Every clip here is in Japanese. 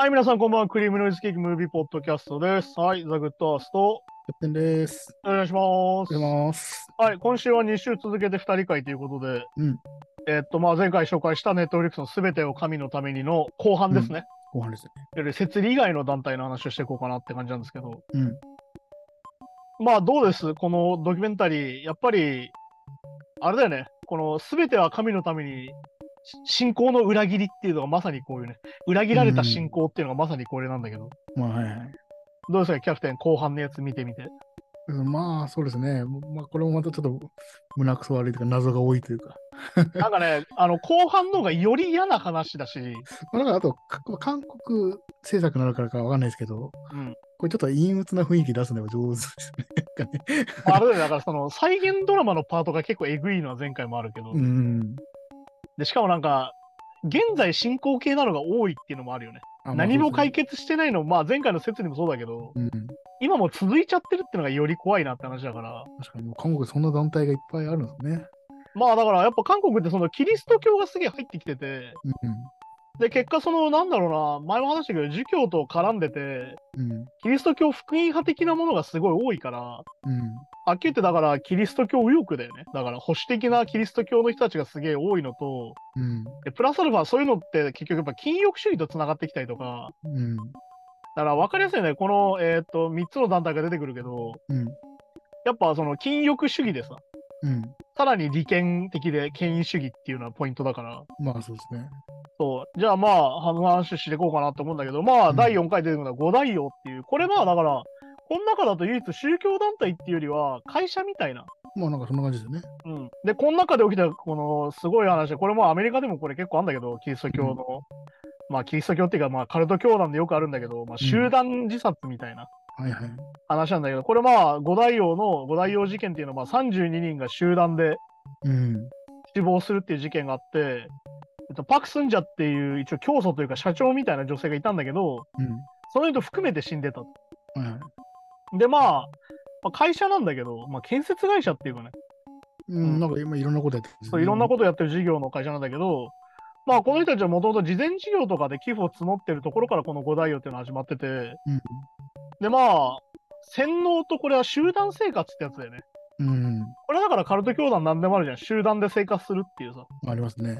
はい、皆さんこんばんは。クリームノイズケーキムービーポッドキャストです。はい、ザ・グッドアースト、キャプテンです。お願いします。ます。はい、今週は2週続けて2人会ということで、うんえっと、まあ、前回紹介したネットフリックスのすべてを神のためにの後半ですね。後半ですね。より設理以外の団体の話をしていこうかなって感じなんですけど、うん。まあ、どうです？このドキュメンタリー、やっぱり、あれだよね、このすべては神のために、し信仰の裏切りっていうのがまさにこういうね、裏切られた信仰っていうのがまさにこれなんだけど、まあ、はいはい。どうですか、キャプテン、後半のやつ見てみて。うんまあ、そうですね。まあ、これもまたちょっと胸くそ悪いというか、謎が多いというか。なんかね、あの後半の方がより嫌な話だし、まあ、だからあと、か韓国制作になるからかわかんないですけど、うん、これちょっと陰鬱な雰囲気出すのが上手ですね。あれだよねだからその再現ドラマのパートが結構えぐいのは前回もあるけど、うん。でしかもなんか、現在進行形なのが多いっていうのもあるよね。あまあ何も解決してないの、まあ前回の説にもそうだけど、うん。今も続いちゃってるっていうのがより怖いなって話だから、確かに、韓国そんな団体がいっぱいあるんですね。まあだからやっぱ韓国ってそのキリスト教がすげえ入ってきてて、うん。で結果そのなんだろうな、前も話したけど、儒教と絡んでて、うん。キリスト教福音派的なものがすごい多いから、うん。はっきり言ってだからキリスト教右翼だよね。だから保守的なキリスト教の人たちがすげえ多いのと、うん。でプラスアルファそういうのって結局やっぱ禁欲主義とつながってきたりとか、うん。だから分かりやすいね、この、えーっと3つの団体が出てくるけど、うん。やっぱその禁欲主義でさ、うん。さらに利権的で権威主義っていうのはポイントだから、まあ、そうですね。そうじゃあまあ話していこうかなと思うんだけど、まあうん第4回出てくるのは五大王っていう、これまあだから、この中だと唯一宗教団体っていうよりは会社みたいな。まあ、なんかそんな感じですよね。うん、で、この中で起きたこのすごい話で、これもアメリカでもこれ結構あるんだけど、キリスト教の、まあキリスト教っていうか、まあカルト教団でよくあるんだけど、まあ集団自殺みたいなはいはい。話なんだけど、これまあ五大王の五大王事件っていうのはまあ32人が集団でうん。死亡するっていう事件があって、えっと、パク・スンジャっていう一応教祖というか社長みたいな女性がいたんだけど、うん。その人含めて死んでたと。はいはい。でまあ、まあ、会社なんだけど、まあ、建設会社っていうかね、うん、なんか今いろんなことやってるねそういろんなことやってる事業の会社なんだけど、まあこの人たちはもともと事前事業とかで寄付を募ってるところからこの五大王っていうのが始まってて、うん。でまあ、洗脳とこれは集団生活ってやつだよね。うん。これだからカルト教団なんでもあるじゃん。集団で生活するっていうさ。ありますね。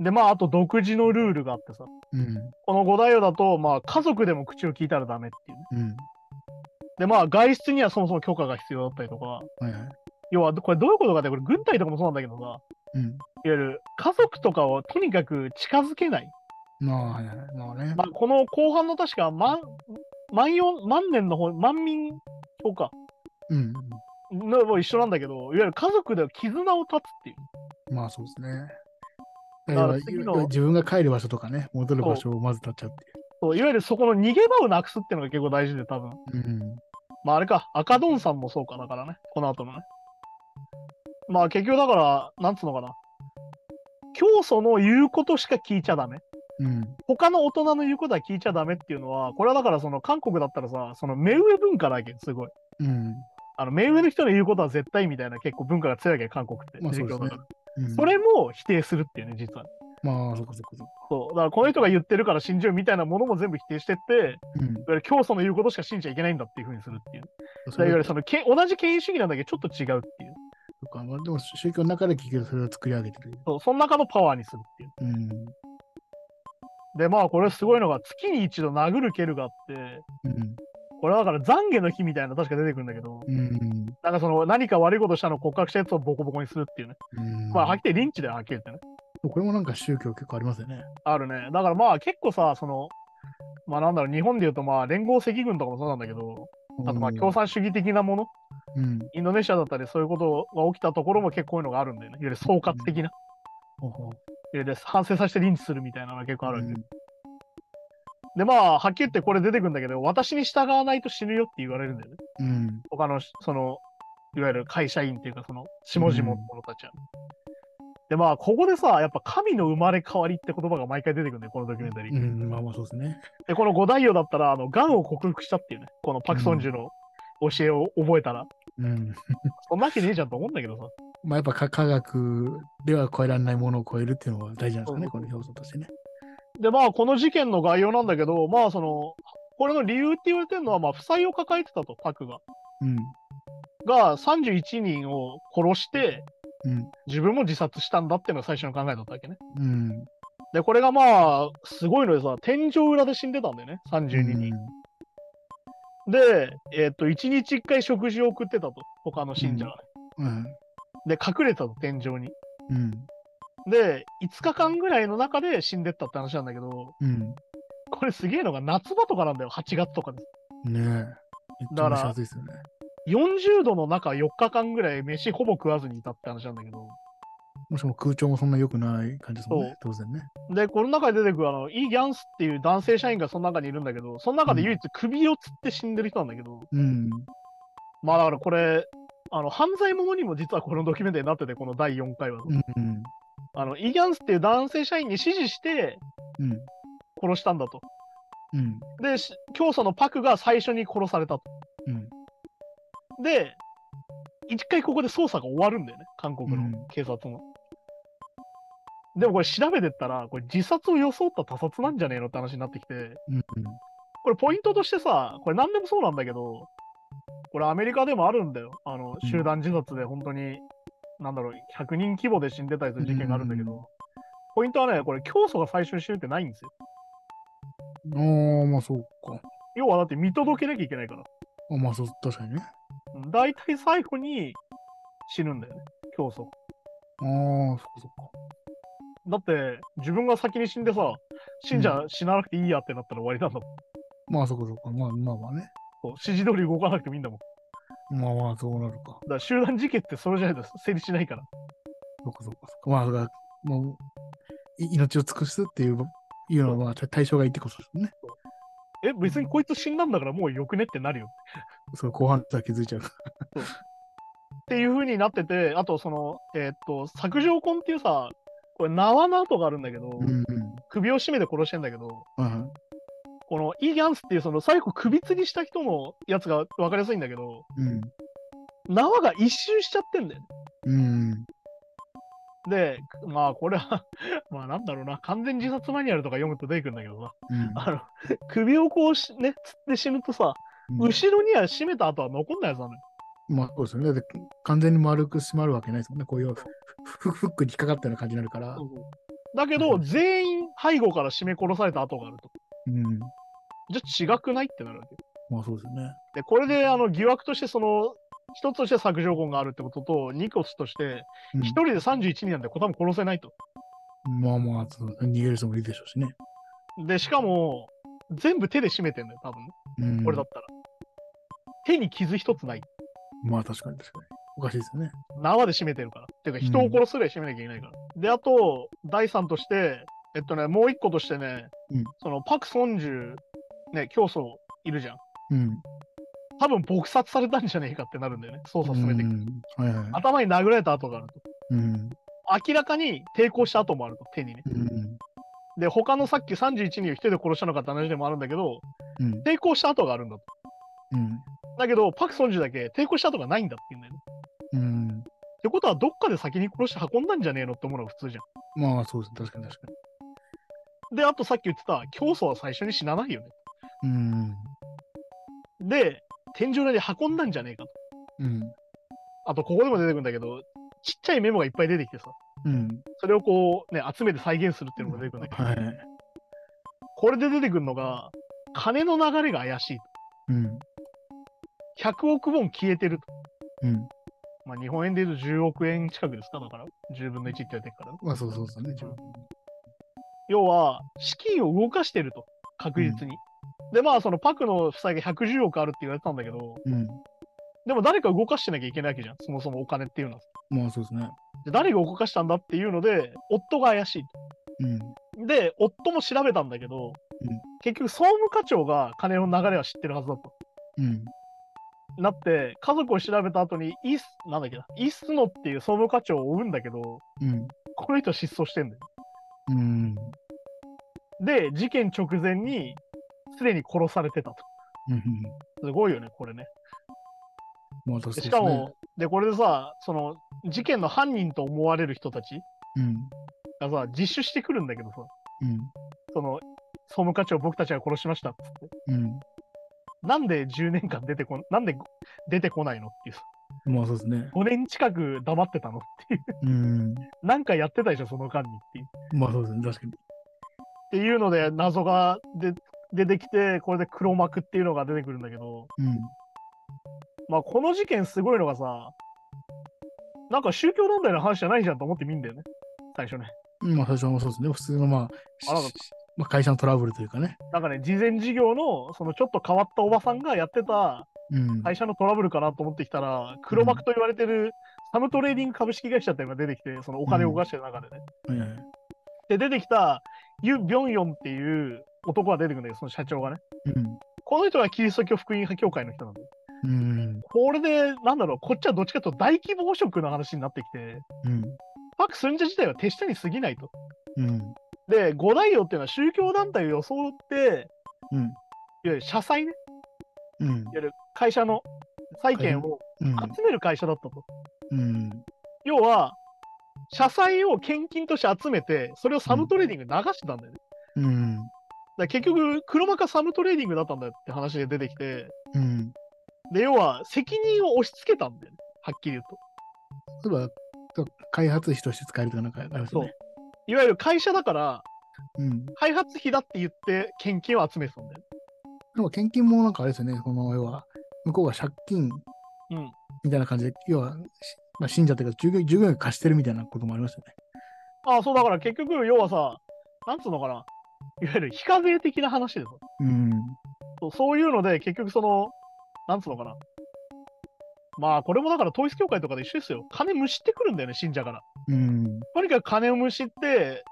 でまああと独自のルールがあってさ。うん。この五大王だと、まあ家族でも口を聞いたらダメっていうね。うん。でまあ外出にはそもそも許可が必要だったりとか、はいはい。要はこれどういうことかって、これ軍隊とかもそうなんだけどさ、うん。いわゆる家族とかをとにかく近づけない。まあ、はいはい。まあね。まあ、この後半の確か万万四万年の方、万民とかうん。のも一緒なんだけど、いわゆる家族で絆を断つっていう。まあそうですね。だからだから次の自分が帰る場所とかね、戻る場所をまず立っちゃうってそういわゆるそこの逃げ場をなくすっていうのが結構大事で、多分。いう。うん。まああれか、赤ドンさんもそうかだからね、この後のね。まあ結局だから、なんつうのかな。教祖の言うことしか聞いちゃダメ。うん。他の大人の言うことは聞いちゃダメっていうのは、これはだからその韓国だったらさ、その目上文化だけすごい。うん。あの目上の人の言うことは絶対みたいな結構文化が強いわけ、韓国って。まあそうですねうんそれも否定するっていうね、実は。まあ、そこそこそこ。そう。だからこの人が言ってるから信じようみたいなものも全部否定してって、うん。いわゆる教祖の言うことしか信じちゃいけないんだっていうふうにするっていう。いわゆれるそのけ同じ権威主義なんだけど、ちょっと違うっていう。とか、まあ、でも宗教の中で聞けるそれを作り上げてる。そう、その中のパワーにするっていう。うん。で、まあこれすごいのが、月に一度殴る蹴るがあって、うん。これはだから懺悔の日みたいなの確か出てくるんだけど、うん。なんかその何か悪いことしたのを告白したやつをボコボコにするっていうね。うん。まあはっきりリンチだよ、はっきり言ってね。これもなんか宗教結構ありますよね。あるね。だからまあ結構さ、その、まあなんだろう、日本で言うとまあ連合赤軍とかもそうなんだけど、あとまあ共産主義的なもの、うん。インドネシアだったりそういうことが起きたところも結構こういうのがあるんだよね。いわゆる総括的な。うほうゆる反省させてリンチするみたいなのが結構あるわけ、うんでまあ、はっきり言ってこれ出てくるんだけど、私に従わないと死ぬよって言われるんだよね。うん。他の、その、いわゆる会社員っていうか、その、下々の者たちは。でまあ、ここでさ、やっぱ神の生まれ変わりって言葉が毎回出てくるんだよ、このドキュメンタリー。うん。まあまあそうですね。で、この五大王だったら、あの、癌を克服したっていうね、このパク・ソンジュの教えを覚えたら、うん。そんなわけねえじゃんと思うんだけどさ。まあやっぱ科科学では超えられないものを超えるっていうのが大事なんですかね、この要素としてね。で、まあ、この事件の概要なんだけど、まあ、その、これの理由って言われてるのは、まあ、負債を抱えてたと、パクが。うん。が、31人を殺して、うん。自分も自殺したんだっていうのが最初の考えだったわけね。うん。で、これがまあ、すごいのでさ、天井裏で死んでたんだよね、32人。で、えっと、1日1回食事を送ってたと、他の信者がね。うん。で、隠れたと、天井に。うん。で、5日間ぐらいの中で死んでったって話なんだけど、うん。これすげえのが夏場とかなんだよ、8月とかで。ねえ。めっちゃ蒸し暑いですよね。40度の中4日間ぐらい飯ほぼ食わずにいたって話なんだけど、もしも空調もそんな良くない感じですもんね。当然ね。で、この中で出てくるあの、イ・ギャンスっていう男性社員がその中にいるんだけど、その中で唯一首をつって死んでる人なんだけど、うん。まあだからこれ、あの、犯罪者にも実はこのドキュメンタリーになってて、この第4回は。うん。あの、イ・ギャンスっていう男性社員に指示してうん。殺したんだと。うん。で、し教祖のパクが最初に殺されたと。うん。で、一回ここで捜査が終わるんだよね、韓国うんの警察の。でもこれ調べてったら、これ自殺を装った他殺なんじゃねえのって話になってきて、うん。これポイントとしてさ、これ何でもそうなんだけど、これアメリカでもあるんだよ。あの、うん集団自殺で本当に、なんだろう、100人規模で死んでたりする事件があるんだけど、うんポイントはね、これ教祖が最初に死ぬってないんですよ。ああ、まあそうか。要はだって見届けなきゃいけないから。あまあそう、確かにね。うん大体最後に死ぬんだよね、教祖。ああ、そっかそっか。だって、自分が先に死んでさ、信者死ななくていいやってなったら終わりなんだもん。まあそっかそっか。まあまあまあね。そう指示通り動かなくてもいいんだもん。だかまあまあそうなるか。ら集団事件ってそれじゃないと成立しないから。そっかそっかそっか。まあだから、もう、い命を尽くすっていういうのは、まあ対象がいてこそですね。え、別にこいつ死んだんだからもうよくねってなるよ。そう、後半さ気づいちゃう。っていう風になってて、あとその、えーっと、削状痕っていうさ、これ縄の跡があるんだけど、うんうん。首を絞めて殺してんだけど、うんイ・ギャンスっていうその最後首吊りした人のやつが分かりやすいんだけど、うん。縄が一周しちゃってんだよね。うん。で、まあこれは、まあなんだろうな、完全自殺マニュアルとか読むと出てくるんだけどさ、うん。あの、首をこうしね、つって死ぬとさ、後ろには締めた後は残んないやつなのよ。まあそうですよね。だって完全に丸く締まるわけないですもんね。こういうフックに引っかかったような感じになるから。だけど、うん全員背後から締め殺された跡があると。うん。じゃあ違くない？ってなるわけよ。まあそうですよね。で、これであの疑惑として、その、一つとして削除痕があるってことと、二個として、うん一人で31人なんで、これ多分殺せないと。まあまあ、逃げる人もいるでしょうしね。で、しかも、全部手で締めてんだよ、多分ね。うん。これだったら。手に傷一つない。まあ確かに確かに。おかしいですよね。縄で締めてるから。っていうか、人を殺すぐらい締めなきゃいけないから。で、あと、第三として、えっとね、もう一個としてね、うんその、パク・ソンジュ、ね、教祖いるじゃん。うん。多分撲殺されたんじゃねえかってなるんだよね。捜査進めていくと。うんはいはい。頭に殴られた跡があると。うん。明らかに抵抗した跡もあると、手にね。うん。で、他のさっき31人を一人で殺したのかって話でもあるんだけど、うん。抵抗した跡があるんだと。うん。だけど、パク・ソンジュだけ抵抗した跡がないんだって言うんだよね。うん。ってことは、どっかで先に殺して運んだんじゃねえのって思うのが普通じゃまあそうです。確かに確かに。ん。で、あとさっき言ってた、教祖は最初に死なないよね。うん。で、天井裏に運んだんじゃねえかと。うん。あと、ここでも出てくるんだけど、ちっちゃいメモがいっぱい出てきてさ、うん。それをこう、ね、集めて再現するっていうのが出てくるんだけど、はい。これで出てくるのが、金の流れが怪しいと。うん。100億ウォン消えてると。うん。まあ、日本円で言うと10億円近くですかだから、10分の1って言われてるからね。まあそうそうそうね。自分要は、資金を動かしてると、確実に。で、まあ、そのパクの負債が110億あるって言われてたんだけど、うん。でも誰か動かしてなきゃいけないわけじゃん、そもそもお金っていうのは。まあそうですね。で誰が動かしたんだっていうので、夫が怪しいうん。と。で、夫も調べたんだけど、うん結局、総務課長が金の流れは知ってるはずだと。うん。なって、家族を調べた後に、イス、なんだっけな、イスノっていう総務課長を追うんだけど、うん。この人は失踪してんだよ。うん。で、事件直前に、すでに殺されてたと。うん。すごいよね、これね。まあしかも、で、これでさ、その、事件の犯人と思われる人たちうん。がさ、自首してくるんだけどさ、うん。その、総務課長を僕たちが殺しましたっつって。うん。なんで10年間出てこん、なんで出てこないのっていう。まあそうですね。5年近く黙ってたのっていう。うん。なんかやってたでしょ、その間にっていう。っまあそうですね。確かに。ていうので、謎がで出てきて、これで黒幕っていうのが出てくるんだけど、うん。まあ、この事件すごいのがさ、なんか宗教問題の話じゃないじゃんと思って見んだよね。最初ね。まあ最初はそうですね。普通のまあ、あまあ、会社のトラブルというかね。なんかね、慈善事業の、そのちょっと変わったおばさんがやってたうん。会社のトラブルかなと思ってきたら、黒幕と言われてるサムトレーディング株式会社っていうのが出てきて、そのお金を動かしてる中でね。はいはいで、出てきたユ・ビョンヨンっていう男が出てくるんだけど、その社長がね。うん。この人がキリスト教福音派協会の人なんだよ。うん。これで、なんだろう、こっちはどっちかと大規模汚職の話になってきて、うん。パク・スンジャ自体は手下に過ぎないと。うん。で、五大王っていうのは宗教団体を装って、うん。いわゆる社債ね、うんいわ。ゆる会社の債権をうん。集める会社だったと。うん。要は、社債を献金として集めて、それをサムトレーディングに流してたんだよね。うん。だ結局、黒幕はサムトレーディングだったんだよって話で出てきて、うん。で、要は責任を押し付けたんだよね。はっきり言うと。例えば、開発費として使えるとかなんかありますよね。いわゆる会社だから、うん。開発費だって言って献金を集めてたんだよね。でも献金もなんかあれですよね。この要は、向こうが借金うん。みたいな感じで、要は、しまあ、信者というか従業員、従業員が貸してるみたいなこともありましたよね。ああ、そうだから結局、要はさ、なんつうのかな。いわゆる非課税的な話でさうん。そうそういうので、結局その、なんつうのかな。まあ、これもだから統一教会とかで一緒ですよ。金むしってくるんだよね、信者から。うん。とにかく金をむしって、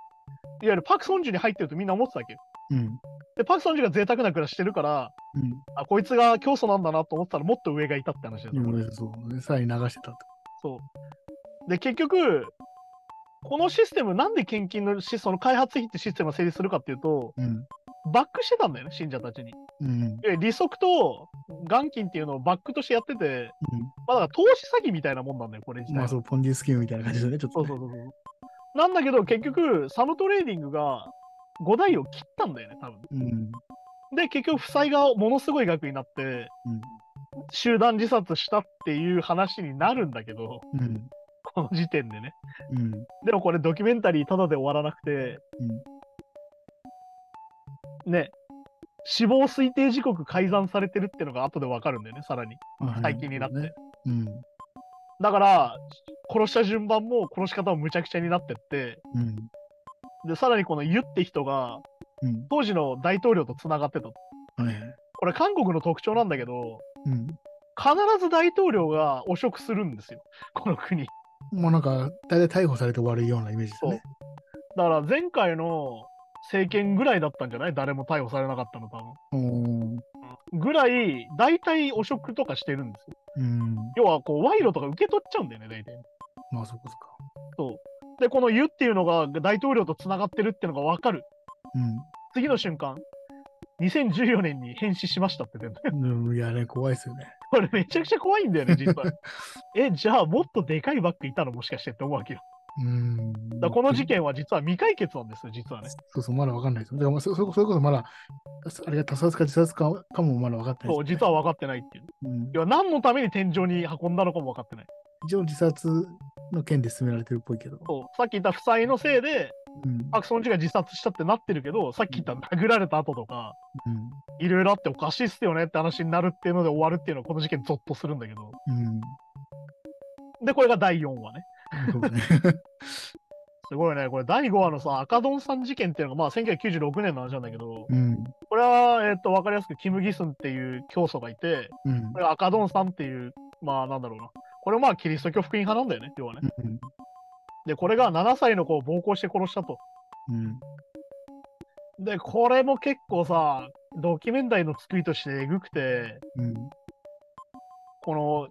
いわゆるパク・ソンジュに入ってるとみんな思ってたわけよ。うん。で、パク・ソンジュが贅沢な暮らししてるから、うん。あ、こいつが教祖なんだなと思ったらもっと上がいたって話だよ、うん、そうね。さらに流してたと。そう。で、結局、このシステム、なんで献金のしその開発費ってシステムが成立するかっていうと、うん。バックしてたんだよね、信者たちに。うん。利息と元金っていうのをバックとしてやってて、まあ、だから投資詐欺みたいなもんなんだよ、これ自体は。まあそう、ポンジスキームみたいな感じですよね、ちょっと、ね。そうそうそう。なんだけど、結局、サムトレーディングが五大を切ったんだよね、多分。うん。で、結局、負債がものすごい額になって、集団自殺したっていう話になるんだけど、の時点でね。うん。でもこれドキュメンタリーただで終わらなくて、ね、死亡推定時刻改ざんされてるっていうのが後でわかるんだよね、さらに。うん。最近になって。ね。うん。だから、殺した順番も殺し方もむちゃくちゃになってって、うん。で、さらにこのユって人が、うん。当時の大統領とつながってたはい。これ韓国の特徴なんだけど、うん。必ず大統領が汚職するんですよ、この国。もうなんか、大体逮捕されて終わるようなイメージですね。だから前回の政権ぐらいだったんじゃない？誰も逮捕されなかったの多分。ぐらい、大体汚職とかしてるんですよ。うん。要は、こう、賄賂とか受け取っちゃうんだよね、大体。まあそこそか。そう。で、このユっていうのが大統領とつながってるっていうのが分かる。うん。次の瞬間、2014年に変死しましたって出る。うん、いやね、怖いですよね。これめちゃくちゃ怖いんだよね、実は。え、じゃあもっとでかいバッグいたのもしかしてって思うわけよ。うん。だこの事件は実は未解決なんですよ、実はね。そうそう、まだわかんないですよ。だからまあそそそれこそまだ、あれが他殺か自殺かかもまだ分かってないそう、実は分かってないっていう。うん、要は何のために天井に運んだのかも分かってない。一応自殺の件で進められてるっぽいけど。そう、さっき言った負債のせいで、うん。パク・ソンジが自殺したってなってるけど、さっき言った殴られた後とか、いろいろあっておかしいっすよねって話になるっていうので終わるっていうのはこの事件ゾッとするんだけど。うん。で、これが第4話ね。ね。すごいね。これ第5話のさ、赤ドンさん事件っていうのがまあ1996年の話なんだけど、うん。これは、えっと、わかりやすくキム・ギスンっていう教祖がいて、うんこ。れが赤ドンさんっていう、まあなんだろうな。これはまあキリスト教福音派なんだよね、要はね。うん。で、これが7歳の子を暴行して殺したと。うん。で、これも結構さ、ドキュメンタリーの作りとしてえぐくて、うん。この、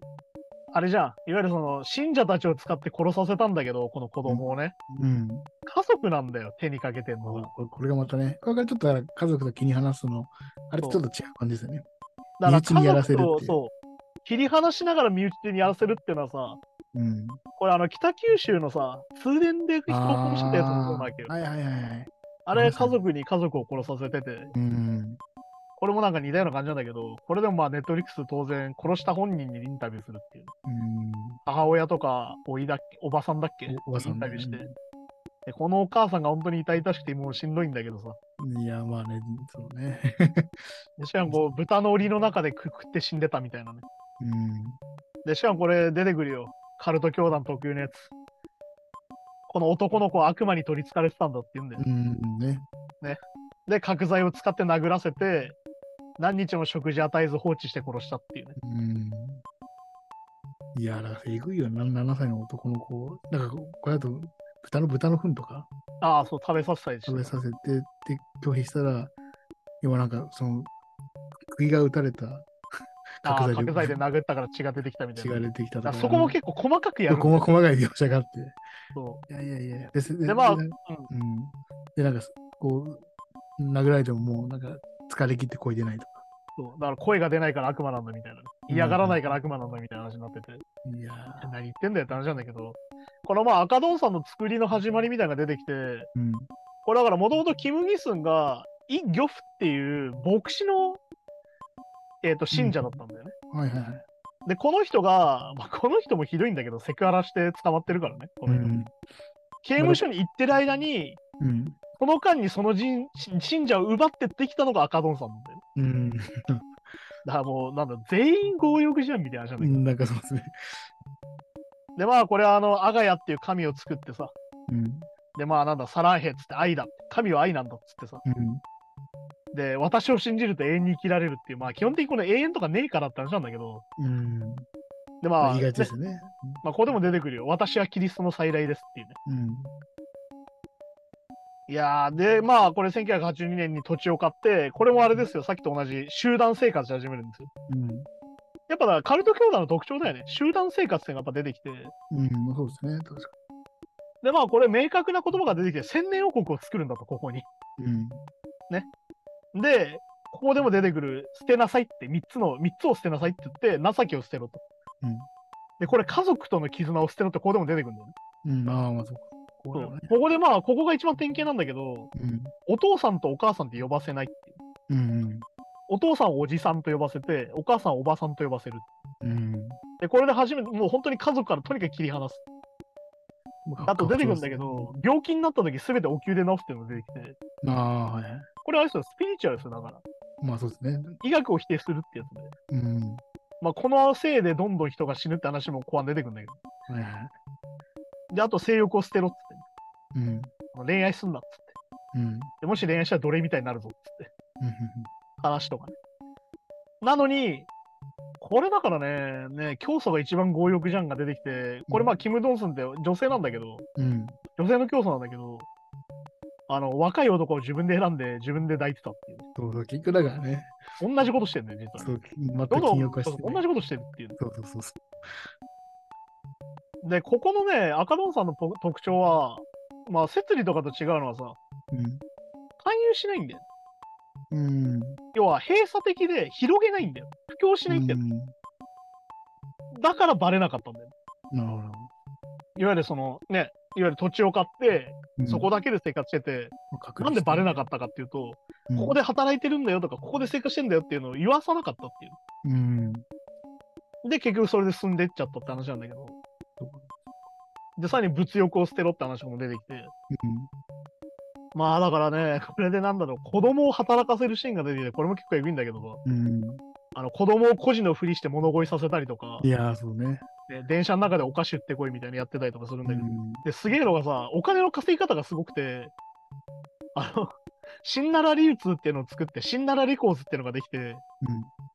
あれじゃん、いわゆるその信者たちを使って殺させたんだけど、この子供をね、うん。家族なんだよ、手にかけてんのが。これがまたね、これからちょっと家族と気に離すの、あれとちょっと違う感じですよね。だから身内にやらせるっていう家族とそう、切り離しながら身内にやらせるっていうのはさ、うん。これあの北九州のさ、通電で人を殺したやつもそうなわけよあー。はいはいはいはい。あれ、家族に家族を殺させてて、うん。これもなんか似たような感じなんだけど、これでもまあ、ネットフリックス当然、殺した本人にインタビューするっていう。うん。母親とか、おいだおばさんだっけおおばさんインタビューしてね。で、このお母さんが本当に痛々しくてもうしんどいんだけどさ。いや、まあね、そうね。でしかもこう、豚の檻の中でくくって死んでたみたいなね。うん。で、しかもこれ出てくるよ。カルト教団特有のやつ。この男の子は悪魔に取り憑かれてたんだって言うんだよ。うん。ね。で、角材を使って殴らせて、何日も食事与えず放置して殺したっていうね。うん。いや、だからえぐいよな、7歳の男の子。なんか、これだと、豚の豚の糞とか？ああ、そう、食べさせた食べさせて、で、拒否したら、今なんか、その、釘が打たれた角材角材で殴ったから血が出てきたみたいな。血が出てきたとか。そこも結構細かくやる。細細かい描写があって。そいやいやいや。で、ででまあでうん。で、なんか、こう、殴られてももう、なんか、疲れ切って声出ないとか。うそう。だから声が出ないから悪魔なんだみたいなね。嫌がらないから悪魔なんだみたいな話になってて。いやー何言ってんだよって話なんだけど、このまあ赤ドンさんの作りの始まりみたいなのが出てきて、うん。これだからもともとキム・ギスンがイ・ギョフっていう牧師の、えー、と信者だったんだよね。はいはいはい。で、この人が、まあ、この人もひどいんだけど、セクハラして捕まってるからね。この人うん。刑務所に行ってる間に、うん。この間にその人信者を奪ってってきたのが赤ドンさんなんだよね。うん。だからもう、なんだ、全員強欲じゃんみたいな話なんだけど。なんかそうですね。で、まあ、これはあの、アガヤっていう神を作ってさ、うん。で、まあ、なんだ、サラーヘっつって愛だ。神は愛なんだっつってさ。うん。で、私を信じると永遠に生きられるっていう、まあ、基本的にこの永遠とかねえからって話なんだけど、うん。で、まあ、まあ、言いがちでねすね。まあ、ここでも出てくるよ。私はキリストの再来ですっていうね。うん。いやー、で、まあ、これ1982年に土地を買って、これもあれですよ。さっきと同じ集団生活し始めるんですよ。うん。やっぱカルト教団の特徴だよね。集団生活っていうのがやっぱ出てきて。うん。そうですね。確かで、まあ、これ明確な言葉が出てきて、千年王国を作るんだと、ここに。うん。で、ここでも出てくる、捨てなさいって、3つの、三つを捨てなさいって言って、情けを捨てろと。うんで、これ家族との絆を捨てろって、ここでも出てくるんだよね。うん。ああ、まあそうか。こそうれはね。ここでまあ、ここが一番典型なんだけど、うん。お父さんとお母さんって呼ばせないっていう。うん。お父さんをおじさんと呼ばせて、お母さんをおばさんと呼ばせる。うん。で、これで初めて、もう本当に家族からとにかく切り離す。あと出てくるんだけど、病気になった時すべてお灸で治すっていうのが出てきて、ああ、はいれあれですよ、スピリチュアルですよ、だから。まあそうですね。医学を否定するってやつで。うん。まあ、このせいでどんどん人が死ぬって話も後半出てくるんだけど。はいはい。で、あと性欲を捨てろっつって、ね、うん。恋愛すんなっつって。うん。でもし恋愛したら奴隷みたいになるぞっつって。話とかね。なのに、これだからね、ね、教祖が一番強欲じゃんが出てきて、これまあ、キム・ドンスンって女性なんだけど、うん。女性の教祖なんだけど、あの、若い男を自分で選んで自分で抱いてたっていう、ね。そうそう、結局だからね。同じことしてるんだよ、実は。そう、全くどんどん禁欲化して、そう同じことしてるっていうね。そうそうそうそで、ここのね、赤ドンさんのポ特徴は、まあ、摂理とかと違うのはさ、う。勧誘しないんだよ。うん。うん。要は閉鎖的で広げないんだよ。布教しないんだよ。だからバレなかったんだよ。なるほど。いわゆるそのね、いわゆる土地を買って、うんそこだけで生活してて、なんでバレなかったかっていうと、うんここで働いてるんだよとか、ここで生活してんだよっていうのを言わさなかったっていう。うん。で、結局それで進んでっちゃったって話なんだけど。で、さらに物欲を捨てろって話も出てきて。まあだからね、これでなんだろう、子供を働かせるシーンが出てきて、これも結構エグいんだけど。あの子供を孤児のふりして物乞いさせたりとかい、やー、そうね。で電車の中でお菓子売ってこいみたいなのやってたりとかするんだけど、うん。で、すげえのがさ、お金の稼ぎ方がすごくて、あの、シンナラ流通っていうのを作って、シンナラレコーズっていうのができて、うん。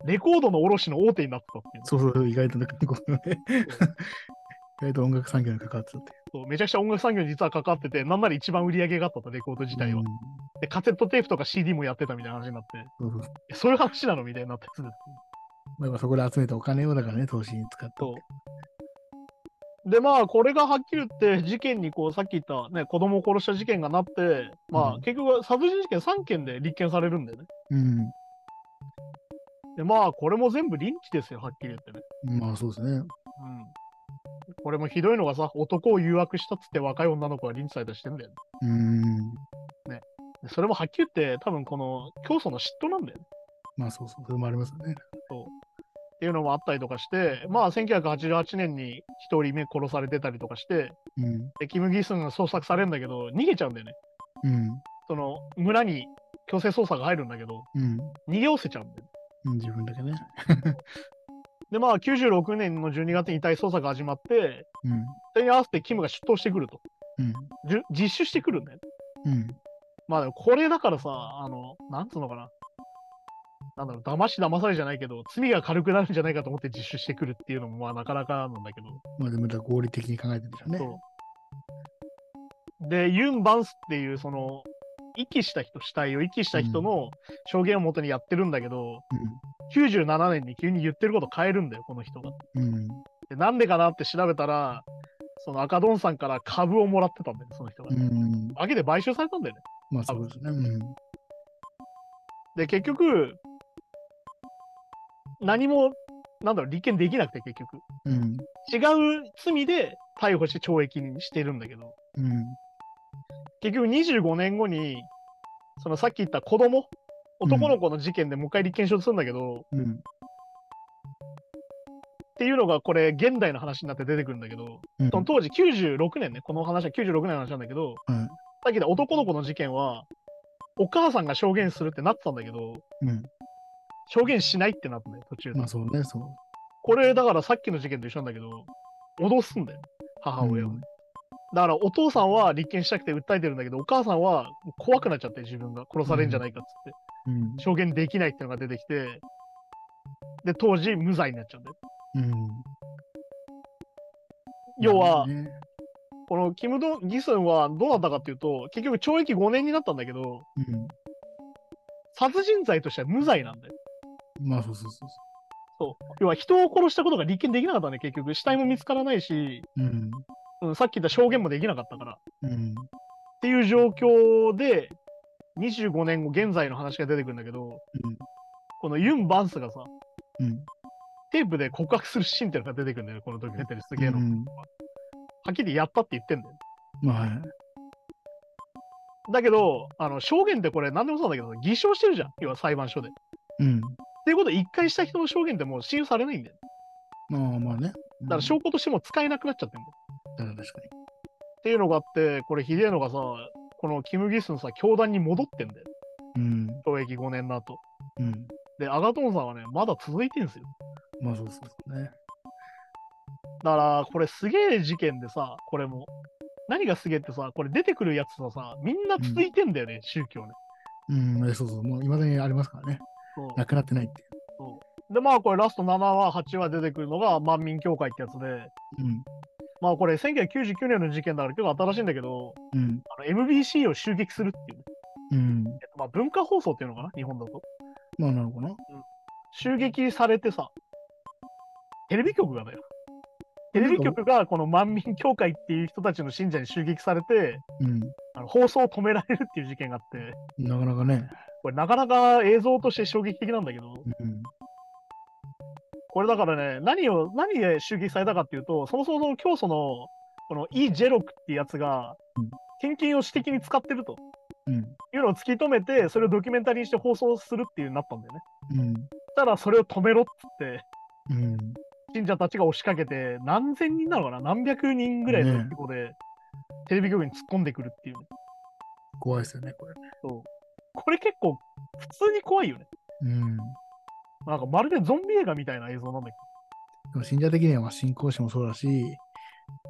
レコードの卸の大手になってたっていう。そうそう、意外とね、意外と音楽産業に関わってたって。そうめちゃくちゃ音楽産業に実は関わってて、なんなら一番売り上げがあったと、レコード自体は。うんで、カセットテープとか CD もやってたみたいな話になって、そういう話なの？みたいになってするっていうまあ、そこで集めたお金をだからね、投資に使って。そう。で、まあ、これがはっきり言って、事件にこう、さっき言ったね、子供を殺した事件がなって、まあ、うん結局、殺人事件3件で立件されるんだよね。うん。で、まあ、これも全部リンチですよ、はっきり言ってね。まあ、そうですね。うん。これもひどいのがさ、男を誘惑したっつって若い女の子がリンチされたりしてんだよね。うん。それもはっきり言って、多分この教祖の嫉妬なんだよね。まあそうそう、それもありますよね。っていうのもあったりとかして、まあ1988年に一人目殺されてたりとかして、うん。でキム・ギスンが捜索されるんだけど、逃げちゃうんだよね。うん。その村に強制捜査が入るんだけど、うん。逃げおせちゃうんだよ。うん自分だけね。で、まあ96年の12月に遺体捜査が始まって、うん。それに合わせてキムが出頭してくると。うん。実習してくるんだよ。うん。まあこれだからさ、あの、なんつうのかな。なんだろう、騙し騙されじゃないけど、罪が軽くなるんじゃないかと思って実習してくるっていうのもまあなかなかなんだけど。まあでも合理的に考えてるんでしょうね。そう。で、ユン・バンスっていう、その、遺棄した人、死体を遺棄した人の証言をもとにやってるんだけど、97年に急に言ってること変えるんだよ、この人が。うん。うん。で、なんでかなって調べたら、その赤ドンさんから株をもらってたんだよね、その人が。うん。で買収されたんだよね。まあそうですね。うん。で、結局、何も、なんだろう、立件できなくて、結局。うん。違う罪で逮捕して懲役にしてるんだけど、うん。結局25年後に、そのさっき言った子供、男の子の事件でもう一回立件しようとするんだけど、うん。っていうのがこれ現代の話になって出てくるんだけど、うん。その当時96年ね、この話は96年の話なんだけど、はいさっき言った男の子の事件は、お母さんが証言するってなってたんだけど、うん。証言しないってなったんだよ、途中で。まあそうね、そう。これだからさっきの事件と一緒なんだけど、脅すんだよ、母親を。うんだからお父さんは立件したくて訴えてるんだけど、お母さんは怖くなっちゃって自分が殺されるんじゃないかっつって、うん。証言できないっていうのが出てきて、で、当時無罪になっちゃうんだよ。うん。要は、ねこのキム・ドン・ギスンはどうなったかっていうと、結局懲役5年になったんだけど、うん。殺人罪としては無罪なんだよ。まあそうそうそうそう。要は人を殺したことが立件できなかったんだよ、結局。死体も見つからないし、そう。うん。うん、さっき言った証言もできなかったから。っうん。ていう状況で、25年後、現在の話が出てくるんだけど、うん。このユン・バンスがさ、うん。テープで告白するシーンっていうのが出てくるんだよね、このドキュメンタリーすげえの。うんはっきりやったって言ってんだよ。まあはい。だけど、あの証言ってこれ何でもそうだけど、偽証してるじゃん、要は裁判所で。っうん。ていうことで、一回した人の証言ってもう信用されないんだよ。まあまあね。だから証拠としても使えなくなっちゃってるんだよ。うん確かに。っていうのがあって、これひでえのがさ、このキム・ギスンさ、教団に戻ってんだよ。うん。懲役5年の後。うん。で、アガトンさんはね、まだ続いてんすよ。まあそうそうそうね。だから、これすげえ事件でさ、これも。何がすげえってさ、これ出てくるやつはさ、みんな続いてんだよね、宗教ね。うん。えそうそう。もう未だにありますからね。そうなくなってないっていで、まあこれラスト7話、8話出てくるのが万民協会ってやつで、う。うん。まあこれ1999年の事件だから結構新しいんだけど、うん。あの MBC を襲撃するっていうね、うん。えっとまあ文化放送っていうのかな、日本だと。まあなのかな？襲撃されてさ、テレビ局がだよ。テレビ局がこの万民協会っていう人たちの信者に襲撃されて、うん。あの放送を止められるっていう事件があって、なかなかね。これなかなか映像として衝撃的なんだけど、うん。これだからね、何を、何で襲撃されたかっていうと、そもそも教祖の、このイ・ジェロクっていうやつがうん、献金を私的に使ってるとうん。いうのを突き止めて、それをドキュメンタリーにして放送するっていうになったんだよね。うん。ただそれを止めろっつって、うん。信者たちが押しかけて、何千人なのかな？何百人ぐらいの規模で、テレビ局に突っ込んでくるっていうね。怖いですよね、これ。そう。これ結構、普通に怖いよね。うん。なんかまるでゾンビ映画みたいな映像なんだけでも信者的にはまあ信仰心もそうだし、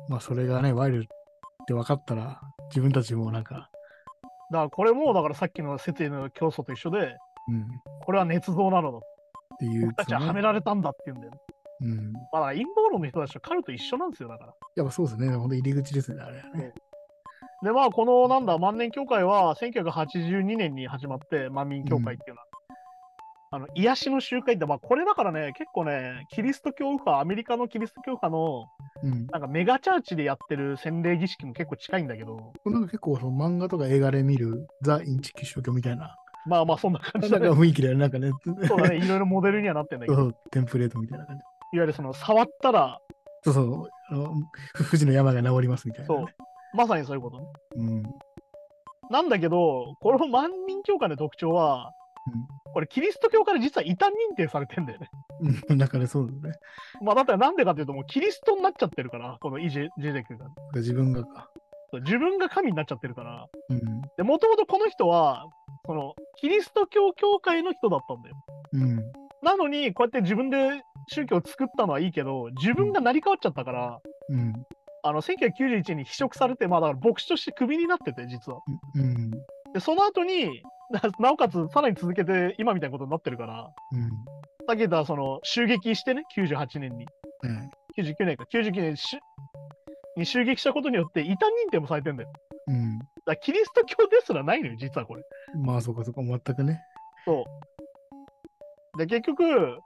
まあそれがね、ワイルって分かったら、自分たちもなんか、ど。だからこれも、だからさっきの説意の教祖と一緒で、うん。っこれは捏造なのだ。ていう、僕たちははめられたんだって言うんだよね。うん。まあ、陰謀論の人たちとカルト一緒なんですよ、だから。やっぱそうですね。本当入り口ですね、あれはね。で、まあ、この、なんだ、万年協会は、1982年に始まって、万民協会っていうのは。あの、癒しの集会って、まあ、これだからね、結構ね、キリスト教右派、アメリカのキリスト教派の、うん。なんかメガチャーチでやってる洗礼儀式も結構近いんだけど、なんか結構その漫画とか映画で見るザ・インチキ宗教みたいな、まあまあ、そんな感なんかじだね。雰囲気だよね。なんかね、そうだね、いろいろモデルにはなってんだけど、うテンプレートみたいな感じ。ゆるその、触ったら、そうそう、あのふ富士の山が治りますみたいな、ね。そうまさにそういうことね。うん。なんだけど、この万人教会の特徴は、これキリスト教から実は異端認定されてんだよね。うん。だからそうだね。まあだったらなんでかっていうと、もうキリストになっちゃってるから、このイジェジェゼクが。自分がか。自分が神になっちゃってるから。うん。で、もともとこの人は、その、キリスト教教会の人だったんだよ。うん。なのに、こうやって自分で宗教を作ったのはいいけど、自分が成り変わっちゃったから、うん。あの、1991年に否職されて、まあだから牧師としてクビになってて、実は。うん。で、その後に、ななおかつさらに続けて今みたいなことになってるから、うん。さっき言ったその襲撃してね、98年に。ね99年か、99年しに襲撃したことによって異端認定もされてんだよ。うん。だキリスト教ですらないのよ、実はこれ。まあ、そこそこ、全くね。そう。で、結局、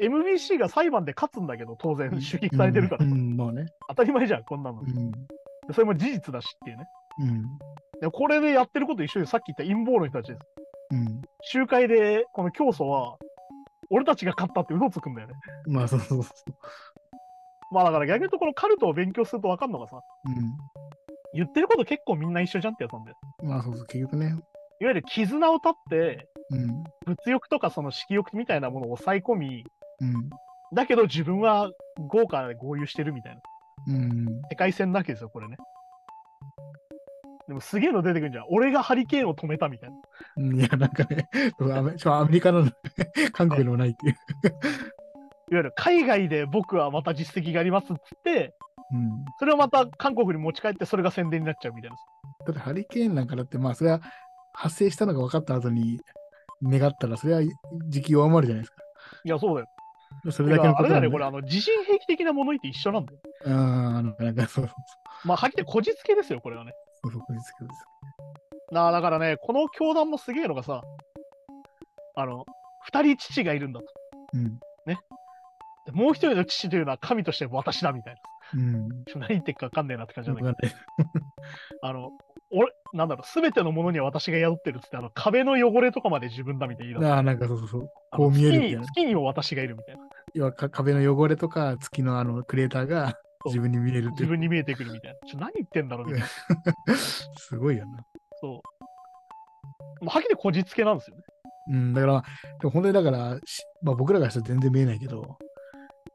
MBC が裁判で勝つんだけど、当然、襲撃されてるから。うん、うんまあね。当たり前じゃん、こんなの。うん。でそれも事実だしっていうね。うん。でこれでやってること一緒で、さっき言った陰謀の人たちです。うん。集会で、この教祖は、俺たちが勝ったって嘘つくんだよね。まあ、そうそうそまあだから逆に言うと、このカルトを勉強すると分かるのがさ、う。言ってること結構みんな一緒じゃんってやつなんだよ。うん。まあ、そうそう、結局ね。いわゆる絆を断って、うん。物欲とかその色欲みたいなものを抑え込み、うん。だけど自分は豪華で合流してるみたいな。うん。世界線なわけですよ、これね。でもすげえの出てくるじゃん。俺がハリケーンを止めたみたいな。うんいや、なんかね、アメアメリカの 韓国でもないっていう。いわゆる海外で僕はまた実績がありますっつって、うん。それをまた韓国に持ち帰ってそれが宣伝になっちゃうみたいな。だってハリケーンなんかだって、まあ、それは発生したのが分かった後に願ったら、それは時期弱まるじゃないですか。いや、そうだよ。それだけのあれだよね、これ、あの、地震兵器的な物言って一緒なんだよ。ああ、なんかそうまあ、はっきりこじつけですよ、これはね。そうそう、こじつけです。なあだからね、この教団もすげえのがさ、あの、二人父がいるんだと。うん。でもう一人の父というのは神として私だみたいな。うん。何言ってるか分かんねえなって感じなんだけど、あの、俺、なんだろう、すべてのものには私が宿ってるっつって、あの、壁の汚れとかまで自分だみたいな。ああ、なんかそうそうそう。こう見えるみ月にたいな。月にも私がいるみたいな。要はか壁の汚れとか月のあのクレーターが自分に見えるっていう。自分に見えてくるみたいな。ちょ何言ってんだろうみたいな。すごいよな。そう。まあ、はっきりこじつけなんですよね。うん、だから、でも本当にだから、しまあ、僕らからしたら全然見えないけど、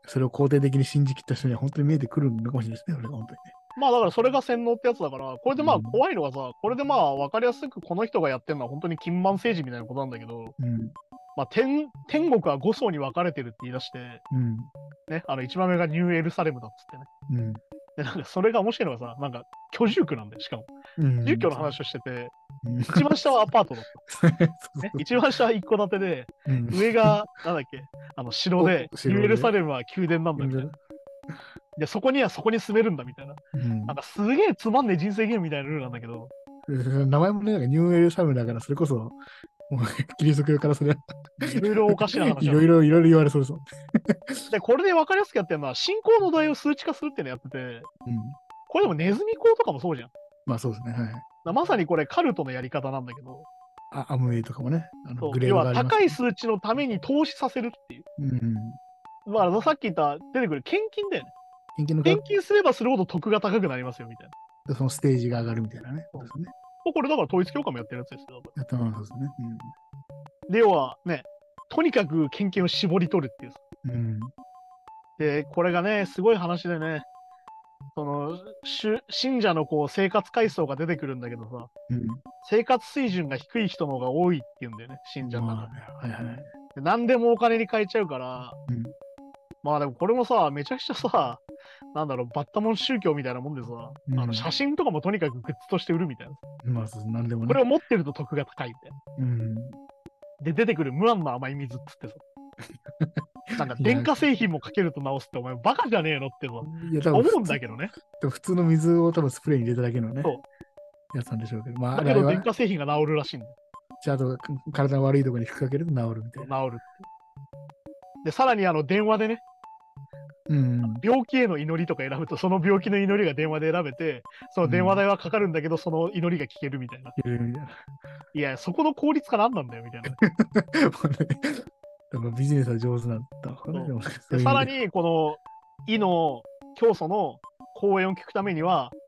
それを肯定的に信じきった人には本当に見えてくるのかもしれないですね、俺が本当にね。まあだからそれが洗脳ってやつだから、これでまあうん怖いのがさ、これでまあ分かりやすくこの人がやってるのは本当に金満政治みたいなことなんだけど、うん。まあ天天国は5層に分かれてるって言い出して、うん。ね、あの一番目がニューエルサレムだっつってね。うん。で、なんかそれが面白いのがさ、なんか居住区なんだよ、しかも。うん。住居の話をしてて、うん。一番下はアパートだった。ね、一番下は一戸建てで、うん上が、なんだっけ、あの城で、お城で？ニューエルサレムは宮殿なんだみたいな。で、そこにはそこに住めるんだみたいな。うんなんかすげえつまんねえ人生ゲームみたいなルールなんだけど、名前もね、なんかニューエルサムだから、それこそ、もうキリスト教からそれは、いろいろおかしな話いろいろいろいろ言われそうです。で、これで分かりやすくやってるのは、信仰の度合いを数値化するっていうのやってて、うん。これでもネズミ講とかもそうじゃん。だかまあそうですね。はい。らまさにこれカルトのやり方なんだけど、あアムウェイとかもね、あのグレー要は高い数値のために投資させるっていう。うん。まあ、さっき言った出てくる献金だよね。献金の献金すればするほど得が高くなりますよみたいな。そのステージが上がるみたいなね。そうですね。これだから統一教会もやってるやつですよ。やったのはそうですね。で、要はね、とにかく献金を絞り取るっていう。うん。うん。で、これがね、すごい話でね、その、し信者のこう生活階層が出てくるんだけどさ、うん。生活水準が低い人の方が多いっていうんだよね、信者の中まあ、はいはいはい。で。何でもお金に変えちゃうから、うんまあでもこれもさ、めちゃくちゃさ、なんだろう、バッタモン宗教みたいなもんでさ、うんあの写真とかもとにかくグッズとして売るみたいな。まあ、なんでもね。これを持ってると得が高いみたいな。うん。で、出てくる無案の甘い水っつってさ。なんか電化製品もかけると直すってお前バカじゃねえのって思うんだけどね。ど。普通の水を多分スプレーに入れただけのねそう。やつなんでしょうけど。まあ、あだけど電化製品が治るらしいんだよ。じゃあ、あと体が悪いところに吹きかけると治るみたいな。治るって。で、さらにあの電話でね、うん。病気への祈りとか選ぶと、その病気の祈りが電話で選べて、その電話代はかかるんだけど、その祈りが聞けるみたいな。いろいや、そこの効率化なんなんだよみたいな。ビジネスは上手なんだろうねそうでもねでさら、に、この医の教祖の講演を聞くためには、で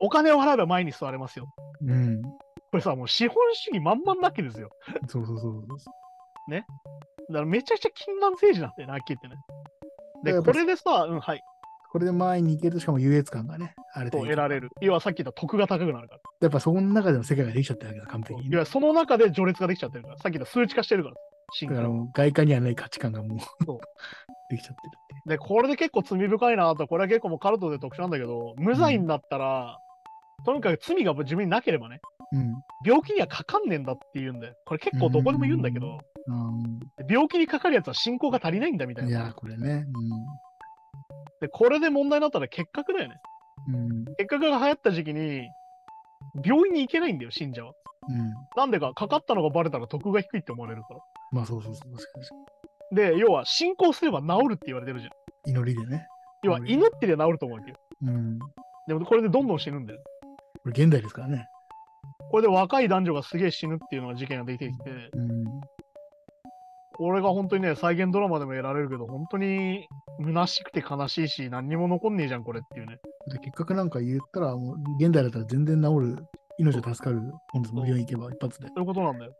お金を払えば前に座れますよ。うん。うん。これさ、もう資本主義満々なわけですよ。そうそうそうそう。だからめちゃくちゃ禁断政治なんだよね、はっきり言ってね。で、これでさ、うん、はい、これで前に行けるとしかも優越感がね、あれそう得られる。要はさっき言った得が高くなるから。やっぱそこの中での世界ができちゃってるわけだ、完璧にね。いや、その中で序列ができちゃってるから。さっき言った数値化してるから。だからもう外貨にはない価値観がもう できちゃってるって。で、これで結構罪深いなと、これは結構もうカルトで特殊なんだけど、無罪になったら、とにかく罪が自分になければね、うん。病気にはかかんねえんだって言うんだよ。これ結構どこでも言うんだけど、病気にかかるやつは信仰が足りないんだみたうん、いな。いや、これね。で、これで問題になったら結核だよね。結核が流行った時期に、病院に行けないんだよ、信者は。うん。なんでか、かかったのがバレたら得が低いって思われるから。まあそうそうそう。確かにで、要は、信仰すれば治るって言われてるじゃん。に。祈りでね。要は、うん祈ってりゃ治ると思うわけよ。うん。でも、これでどんどん死ぬんだよ。これ現代ですからね。これで若い男女がすげえ死ぬっていうのが事件ができてきて、うん。これが本当にね、再現ドラマでも得られるけど、本当に虚しくて悲しいし、何にも残んねえじゃん、これっていうね。で結核なんか言ったら、もう現代だったら全然治る、命が助かる、本日も病院行けば一発で。そういうことなんだよ。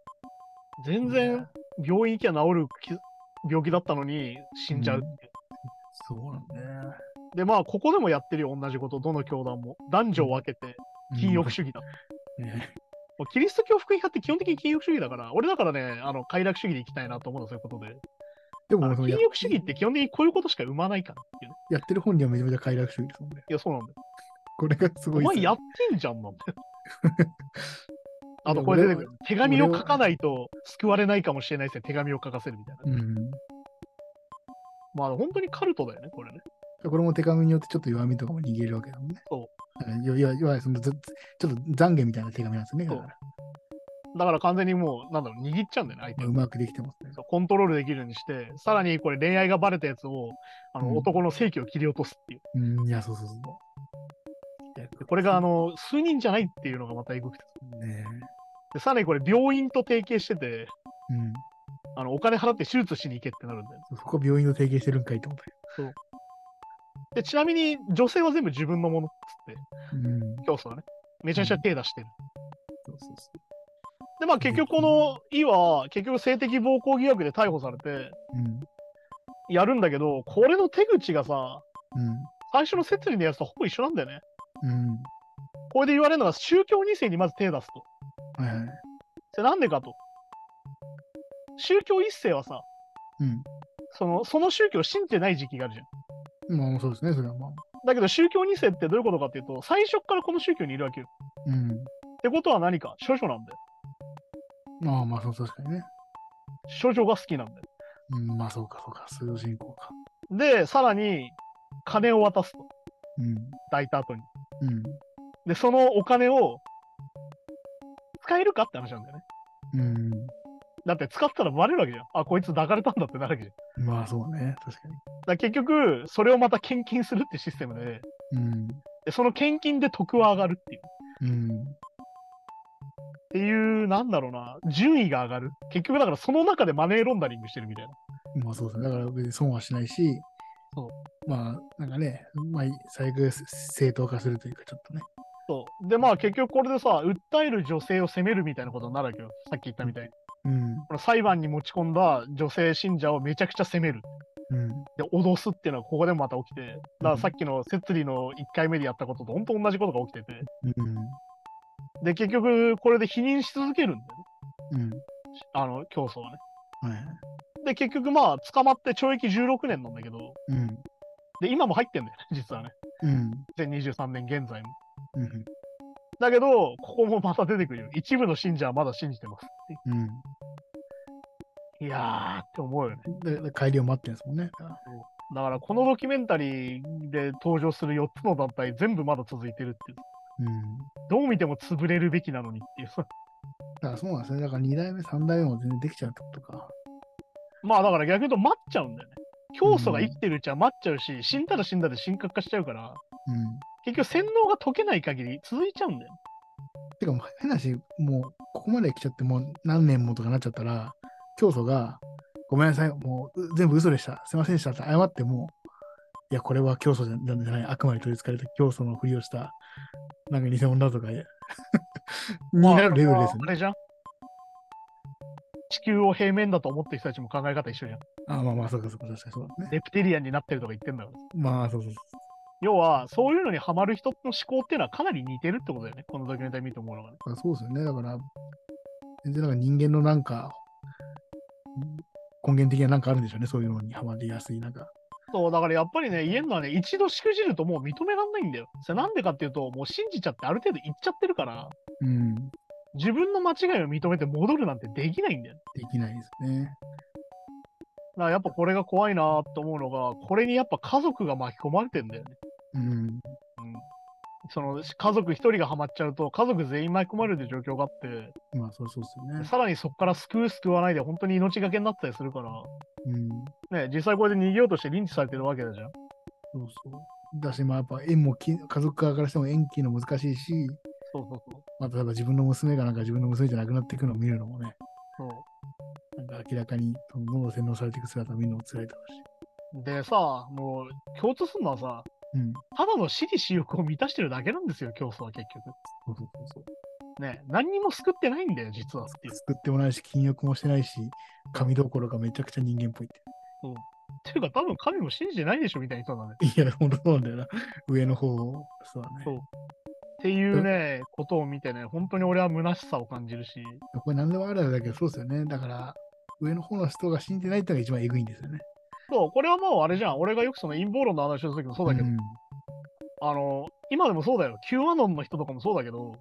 全然病院行きゃ治るき病気だったのに死んじゃうっていう。そうなんだね。で、まあ、ここでもやってるよ、同じこと、どの教団も。男女を分けて、禁欲主義だ。うんねもうキリスト教福音派って基本的に禁欲主義だから、俺だからね、あの快楽主義で行きたいなと思うの、そういうことで。でも禁欲主義って基本的にこういうことしか生まないからっていうね。やってる本人はめちゃめちゃ快楽主義ですもんね。いや、そうなんだよ。これがすごいっすよお前やってんじゃんなんだよ。あと、これ出てくる。手紙を書かないと救われないかもしれないですよ。手紙を書かせるみたいな。うん。まあ、本当にカルトだよね、これね。これも手紙によってちょっと弱みとかも逃げるわけだもんね。。そういわゆるそのずちょっと懺悔みたいな手紙なんですよね。だからだから完全にもう、なんだろう、握っちゃうんだよね、相手うまくできてますね。そうコントロールできるようにして、さらにこれ恋愛がバレたやつを、あの、うん男の正気を切り落とすっていう。うん、いや、そうそうそう。これが、あ、の、数人じゃないっていうのがまたエグくて。ねで、さらにこれ病院と提携してて、うん。あの、お金払って手術しに行けってなるんだよ。そこ病院の提携してるんかいって思ったよ。で、ちなみに女性は全部自分のものっつって、うん。教祖はね、めちゃくちゃ手出してる。そうそうそで、まあ結局このイは、結局性的暴行疑惑で逮捕されて、う。やるんだけど、これの手口がさ、うん。最初の摂理のやつとほぼ一緒なんだよね。うん。これで言われるのが宗教2世にまず手出すと。はいはい。それなんでかと。宗教1世はさ、うん。そのその宗教を信じてない時期があるじゃん。まあそうですね、それはまあ。だけど宗教2世ってどういうことかっていうと、最初からこの宗教にいるわけよ。うん。ってことは何か？処女なんだよ。まあまあそう、確かにね。処女が好きなんだよ。うん、まあそうかそうか、そういう人口か。で、さらに金を渡すと。うん。抱いた後に。うん。で、そのお金を使えるかって話なんだよね。うん。だって使ったらバレるわけじゃん。あ、こいつ抱かれたんだってなるわけじゃん。まあそうね、確かに。ら結局、それをまた献金するってシステムで、うん。でその献金で得は上がるっていう。うん。っていう、なんだろうな、順位が上がる。結局だからその中でマネーロンダリングしてるみたいな。まあそうですね。だから別に損はしないし、そまあなんかね、まあ最悪正当化するというか、ちょっとね。そう。で、まあ結局これでさ、訴える女性を責めるみたいなことになるわけよ。さっき言ったみたいに。うん。この裁判に持ち込んだ女性信者をめちゃくちゃ責める。うん。で、脅すっていうのはここでもまた起きて、だからさっきの摂理の1回目でやったことと本当同じことが起きてて、うん。で、結局これで否認し続けるんだよね。うん。あの、教祖はね。はい。で、結局まあ、捕まって懲役16年なんだけど、うん。で、今も入ってんだよね、実はね。うん。2023年現在も。うん。だけど、ここもまた出てくるよ。一部の信者はまだ信じてますうん。いやーって思うよね。で、で帰りを待ってるんですもんね。だから、このドキュメンタリーで登場する4つの団体、全部まだ続いてるっていう。うん。どう見ても潰れるべきなのにっていう。だからそうなんですね。だから2代目、3代目も全然できちゃうってことか。まあだから逆に言うと待っちゃうんだよね。教祖が生きてるうちは待っちゃうし、死んだら死んだで神格化しちゃうから、うん。結局洗脳が解けない限り続いちゃうんだよ。てか変なし、もうここまで来ちゃってもう何年もとかなっちゃったら、教祖が、ごめんなさい、もうう全部嘘でした、すいませんでしたって謝っても、いや、これは教祖じゃじゃない、悪魔に取り憑かれた教祖のふりをした、なんか偽物だとか、になるレベルですよね。あれじゃん地球を平面だと思ってる人たちも考え方一緒じゃん。あまあまあ、そうかそうか、確かにそうだね。レプテリアンになってるとか言ってんだから。まあ、そうそうそ要は、そういうのにハマる人の思考っていうのはかなり似てるってことだよね。このドキュメンタリー見て思うのがね。う。そうですよね。だから、全然なんか人間のなんか、根源的ななんかあるんでしょうね。そういうのにハマりやすい。なんか、そう、だからやっぱりね、言えるのはね、一度しくじるともう認めらんないんだよ。それなんでかっていうと、もう信じちゃってある程度言っちゃってるから、うん、自分の間違いを認めて戻るなんてできないんだよ。できないですね。だからやっぱこれが怖いなと思うのが、これにやっぱ家族が巻き込まれてんだよね。うん、うん。その家族一人がハマっちゃうと、家族全員巻き込まれる状況があって、まあ、そうそうですよね。さらにそこから救う救わないで本当に命がけになったりするから、うん、ね、実際これで逃げようとしてリンチされてるわけだじゃん。そうそう。だし、まあ、やっぱ縁もき、家族側からしても縁切るの難しいし、そうそうそう。また例えば自分の娘がなんか自分の娘じゃなくなっていくのを見るのもね、そうなんか明らかにその脳を洗脳されていく姿を見るのも辛いだろうし。でさ、もう共通するのはさ、うん。ただの私利私欲を満たしてるだけなんですよ、競争は結局。そうそうそうそう。ね、何にも救ってないんだよ、実はっていう。作ってもないし、禁欲もしてないし、神どころがめちゃくちゃ人間っぽいって。っていうか、多分神も信じてないでしょ、みたいな人だね。いや、ほんとそうなんだよな。上の方、そうだね。そうっていうね、ことを見てね、本当に俺は虚しさを感じるし、これ何でもあるあるだけど、そうですよね。だから、上の方の人が信じてないってのが一番えぐいんですよね。そう、これはもうあれじゃん。俺がよくその陰謀論の話をする時もそうだけど、んあの、今でもそうだよ。Q アノンの人とかもそうだけど、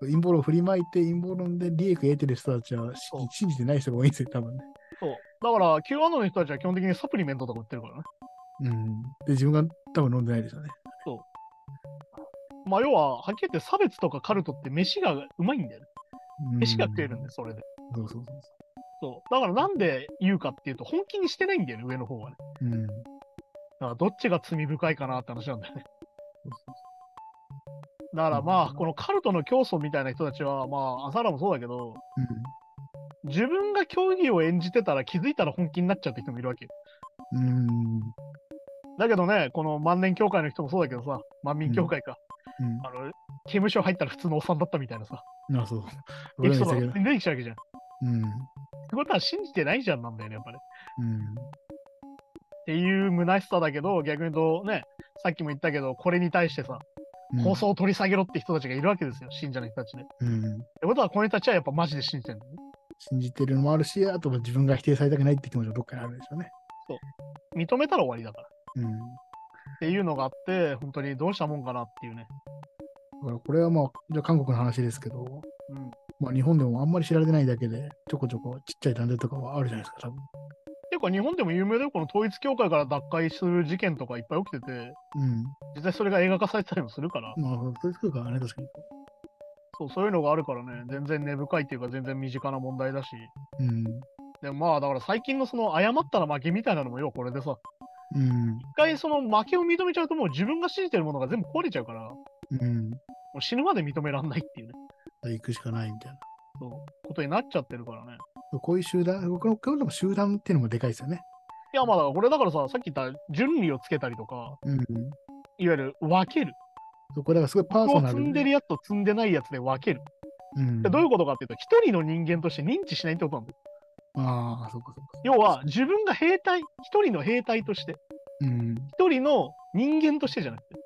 陰謀論を振りまいて、陰謀論で利益を得てる人たちは信じてない人が多いんですよ、多分ね。そう。だから、Q アノンの人たちは基本的にサプリメントとか売ってるからね。うん。で、自分が多分飲んでないですよね。まあ、要は、はっきり言って差別とかカルトって飯がうまいんだよね。うん飯が食えるんで、それで。そうそうそうそう。だからなんで言うかっていうと、本気にしてないんだよね、上の方はね。そう。うん。だからどっちが罪深いかなって話なんだよね。そうそうだからまあ、うんこのカルトの教祖みたいな人たちは、まあ、アサラもそうだけど、自分が競技を演じてたら気づいたら本気になっちゃうって人もいるわけよ。うん。うん。だけどね、この万年協会の人もそうだけどさ、万民協会か。うんあの、刑務所入ったら普通のおっさんだったみたいなさ、あ、そう。エ俺ピソード。出てきちゃうわけじゃん。っうん。てことは信じてないじゃんなんだよね、やっぱり。うん。っていう虚しさだけど、逆に言うとね、さっきも言ったけど、これに対してさ、うん放送を取り下げろって人たちがいるわけですよ、信者の人たちで。っうん。てことは、この人たちはやっぱマジで信じてるんだよね。信じてるのもあるし、あとは自分が否定されたくないって気持ちもどっかにあるんでしょうね。認めたら終わりだから。うん。っていうのがあって、本当にどうしたもんかなっていうね。だからこれはまあ、じゃあ韓国の話ですけど、うん。まあ日本でもあんまり知られてないだけで、ちょこちょこちっちゃい団体とかはあるじゃないですか、多分。結構日本でも有名だよ、この統一教会から脱会する事件とかいっぱい起きてて、うん。実際それが映画化されてたりもするから、まあ、そういうかはね、確かに。そうそういうのがあるからね、全然根深いっていうか、全然身近な問題だし、うん。でもまあ、だから最近のその誤ったら負けみたいなのも要はこれでさ、うん。一回その負けを認めちゃうともう自分が信じてるものが全部壊れちゃうから、もうん。う死ぬまで認めらんないっていうね、行くしかないみたいな。そうことになっちゃってるからね。こういう集団、僕のこの集団っていうのもでかいですよね。いやまあだこれだからさ、さっき言った順利をつけたりとか、うん。いわゆる分ける。これだからすごいパーソナル積んでるやつと積んでないやつで分ける。うん。でどういうことかっていうと、一人の人間として認知しないってことなんだよ。ああ、そうかそうか。要は、自分が兵隊、一人の兵隊として、うん。一人の人間としてじゃなくて、っ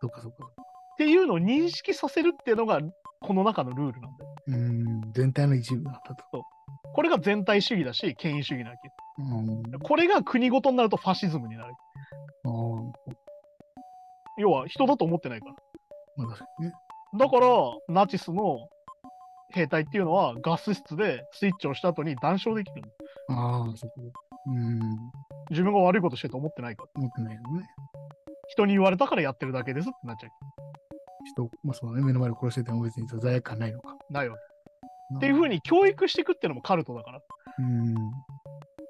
そうかそうか。ていうのを認識させるっていうのが、この中のルールなんだよ。うん。全体の一部だったと。これが全体主義だし、権威主義なわけ。うん。これが国ごとになるとファシズムになる。ああ、要は、人だと思ってないから。まあ確かにね。だから、ナチスの兵隊っていうのは、ガス室でスイッチをした後に談笑できるの。ああ、そうか。うん。自分が悪いことしてると思ってないから。思ってないよね。人に言われたからやってるだけですってなっちゃ人、まあそうだね。目の前で殺してても別に罪悪感ないのか。う。ないわけ。っていうふうに教育していくっていうのもカルトだから。っうん。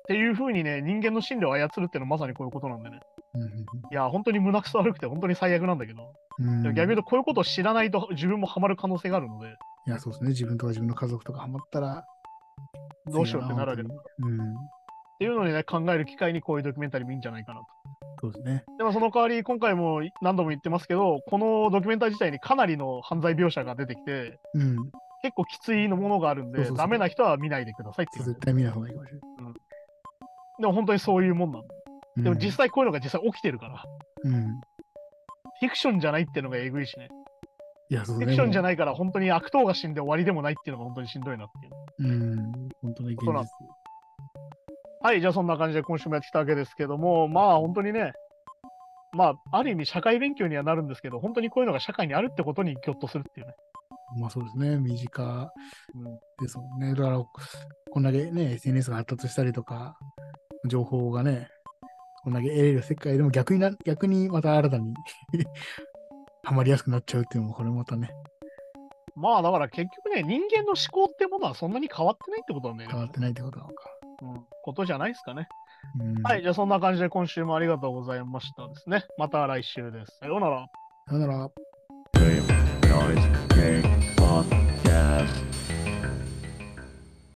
ていうふうにね、人間の心理を操るっていうのはまさにこういうことなんでね。うんいや、本当に胸くそ悪くて本当に最悪なんだけど、うん。逆に言うとこういうことを知らないと自分もハマる可能性があるので、いや、そうですね。自分とか自分の家族とかハマったら、どうしようってなるわけだ。っうん。っていうのにね、考える機会にこういうドキュメンタリーもいいんじゃないかなと。そうですね。でもその代わり、今回も何度も言ってますけど、このドキュメンタリー自体にかなりの犯罪描写が出てきて、うん。結構きついのものがあるんで、そうそうそうダメな人は見ないでくださいっていう。絶対見ない方がいいかもしれでも本当にそういうもんなの。ない。でも実際こういうのが実際起きてるから、うん。うん。フィクションじゃないっていうのがえぐいしね。いや、そうフィクションじゃない。ないから本当に悪党が死んで終わりでもないっていうのが本当にしんどいなっていう。うん。本当に現実。はい、じゃあそんな感じで今週もやってきたわけですけども、まあ本当にね、まあある意味社会勉強にはなるんですけど、本当にこういうのが社会にあるってことにぎょっとするっていうね。まあそうですね。身近うんですもんね。だから、こんだけね、SNS が発達したりとか、情報がね、こんだけ得れる世界でも逆にな、逆にまた新たに ハマりやすくなっちゃうっていうのも、これまたね、まあだから結局ね、人間の思考ってものはそんなに変わってないってことだよね。変わってないってことなのか。うん、ことじゃないですかね。うん、はい、じゃあそんな感じで今週もありがとうございましたですね。また来週です。さようなら。さようなら。